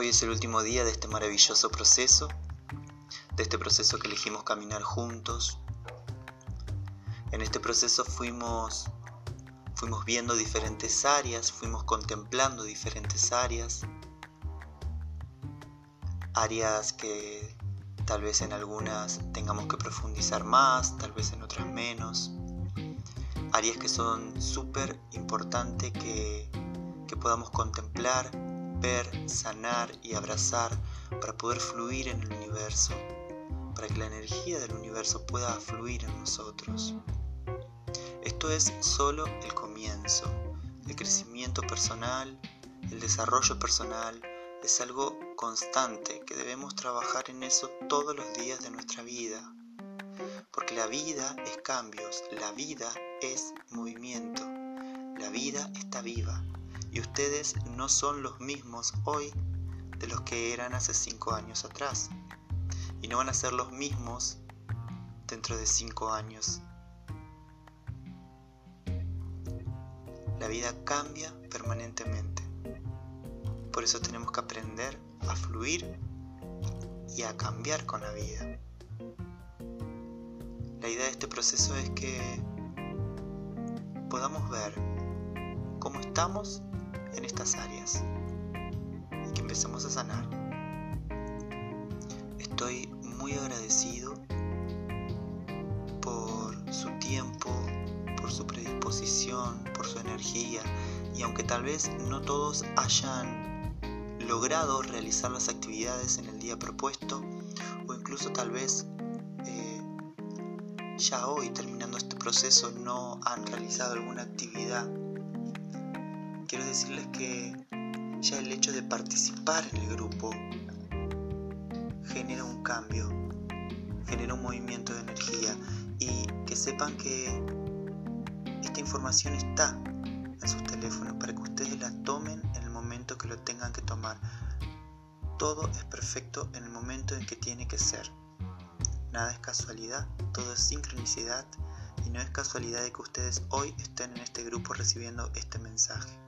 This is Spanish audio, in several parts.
Hoy es el último día de este maravilloso proceso, de este proceso que elegimos caminar juntos. En este proceso fuimos fuimos viendo diferentes áreas, fuimos contemplando diferentes áreas, áreas que tal vez en algunas tengamos que profundizar más, tal vez en otras menos, áreas que son súper importantes que, que podamos contemplar, ver, sanar y abrazar para poder fluir en el universo, para que la energía del universo pueda fluir en nosotros. Esto es solo el comienzo. El crecimiento personal, el desarrollo personal es algo constante que debemos trabajar en eso todos los días de nuestra vida. Porque la vida es cambios, la vida es movimiento, la vida está viva ustedes no son los mismos hoy de los que eran hace cinco años atrás. Y no van a ser los mismos dentro de cinco años. La vida cambia permanentemente. Por eso tenemos que aprender a fluir y a cambiar con la vida. La idea de este proceso es que podamos ver cómo estamos en estas áreas y que empecemos a sanar. Estoy muy agradecido por su tiempo, por su predisposición, por su energía y aunque tal vez no todos hayan logrado realizar las actividades en el día propuesto o incluso tal vez eh, ya hoy terminando este proceso no han realizado alguna actividad quiero decirles que ya el hecho de participar en el grupo genera un cambio, genera un movimiento de energía y que sepan que esta información está en sus teléfonos para que ustedes la tomen en el momento que lo tengan que tomar. Todo es perfecto en el momento en que tiene que ser. Nada es casualidad, todo es sincronicidad y no es casualidad de que ustedes hoy estén en este grupo recibiendo este mensaje.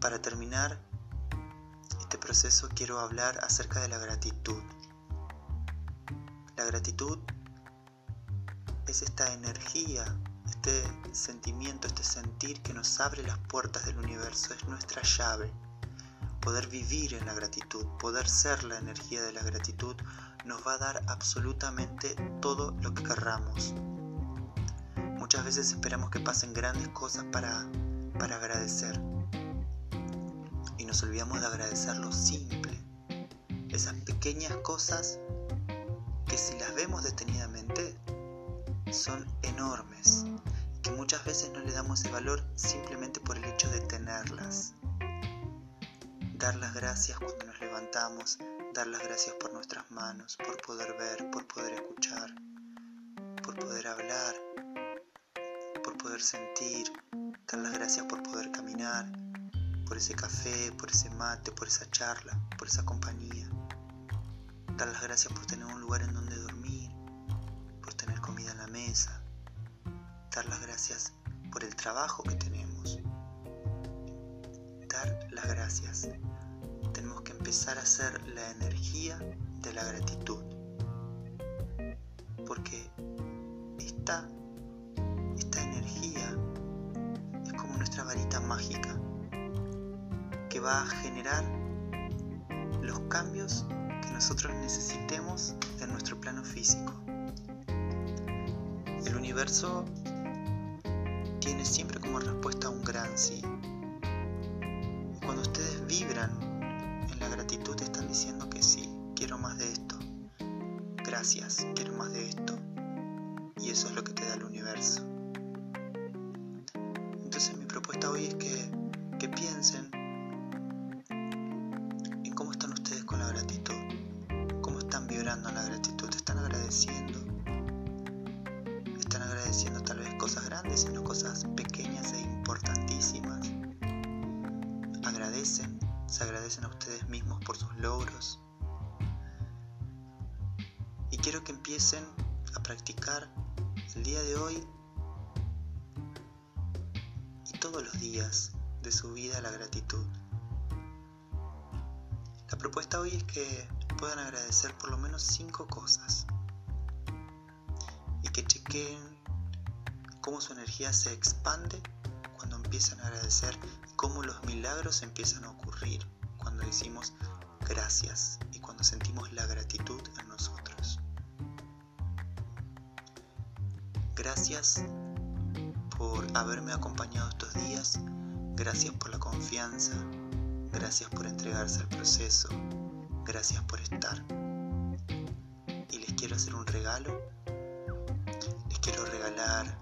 Para terminar este proceso quiero hablar acerca de la gratitud. La gratitud es esta energía, este sentimiento, este sentir que nos abre las puertas del universo, es nuestra llave. Poder vivir en la gratitud, poder ser la energía de la gratitud, nos va a dar absolutamente todo lo que querramos. Muchas veces esperamos que pasen grandes cosas para, para agradecer nos olvidamos de agradecer lo simple, esas pequeñas cosas que si las vemos detenidamente son enormes y que muchas veces no le damos el valor simplemente por el hecho de tenerlas. Dar las gracias cuando nos levantamos, dar las gracias por nuestras manos, por poder ver, por poder escuchar, por poder hablar, por poder sentir, dar las gracias por poder caminar, por ese café, por ese mate, por esa charla, por esa compañía. Dar las gracias por tener un lugar en donde dormir, por tener comida en la mesa. Dar las gracias por el trabajo que tenemos. Dar las gracias. Tenemos que empezar a hacer la energía de la gratitud. Porque esta, esta energía es como nuestra varita mágica va a generar los cambios que nosotros necesitemos en nuestro plano físico. El universo tiene siempre como respuesta un gran sí. Cuando ustedes vibran en la gratitud están diciendo que sí, quiero más de esto. Gracias, quiero más de esto. Y eso es lo que te da el universo. Entonces mi propuesta hoy es que, que piensen agradecen a ustedes mismos por sus logros. Y quiero que empiecen a practicar el día de hoy y todos los días de su vida la gratitud. La propuesta hoy es que puedan agradecer por lo menos cinco cosas y que chequeen cómo su energía se expande cuando empiezan a agradecer y cómo los milagros empiezan a ocurrir cuando decimos gracias y cuando sentimos la gratitud en nosotros. Gracias por haberme acompañado estos días, gracias por la confianza, gracias por entregarse al proceso, gracias por estar. Y les quiero hacer un regalo, les quiero regalar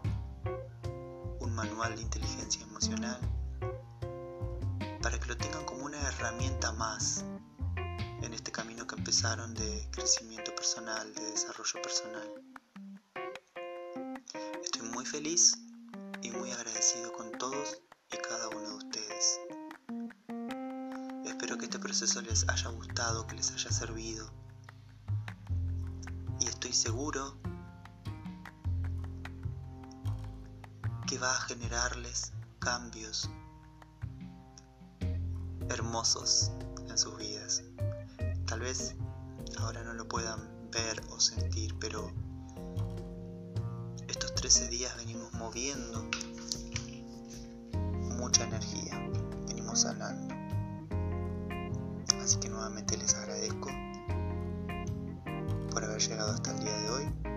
un manual de inteligencia emocional para que lo tengan como una herramienta más en este camino que empezaron de crecimiento personal, de desarrollo personal. Estoy muy feliz y muy agradecido con todos y cada uno de ustedes. Espero que este proceso les haya gustado, que les haya servido. Y estoy seguro que va a generarles cambios hermosos en sus vidas. Tal vez ahora no lo puedan ver o sentir, pero estos 13 días venimos moviendo mucha energía, venimos sanando. Así que nuevamente les agradezco por haber llegado hasta el día de hoy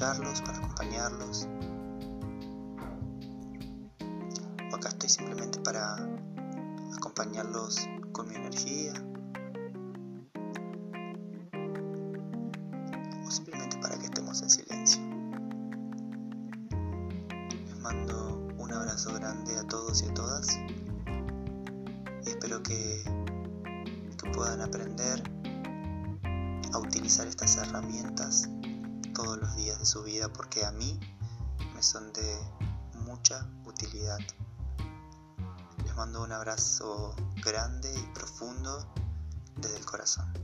para acompañarlos. O acá estoy simplemente para acompañarlos con mi energía. O simplemente para que estemos en silencio. Les mando un abrazo grande a todos y a todas. Y espero que, puedan aprender a utilizar estas herramientas todos los días de su vida porque a mí me son de mucha utilidad. Les mando un abrazo grande y profundo desde el corazón.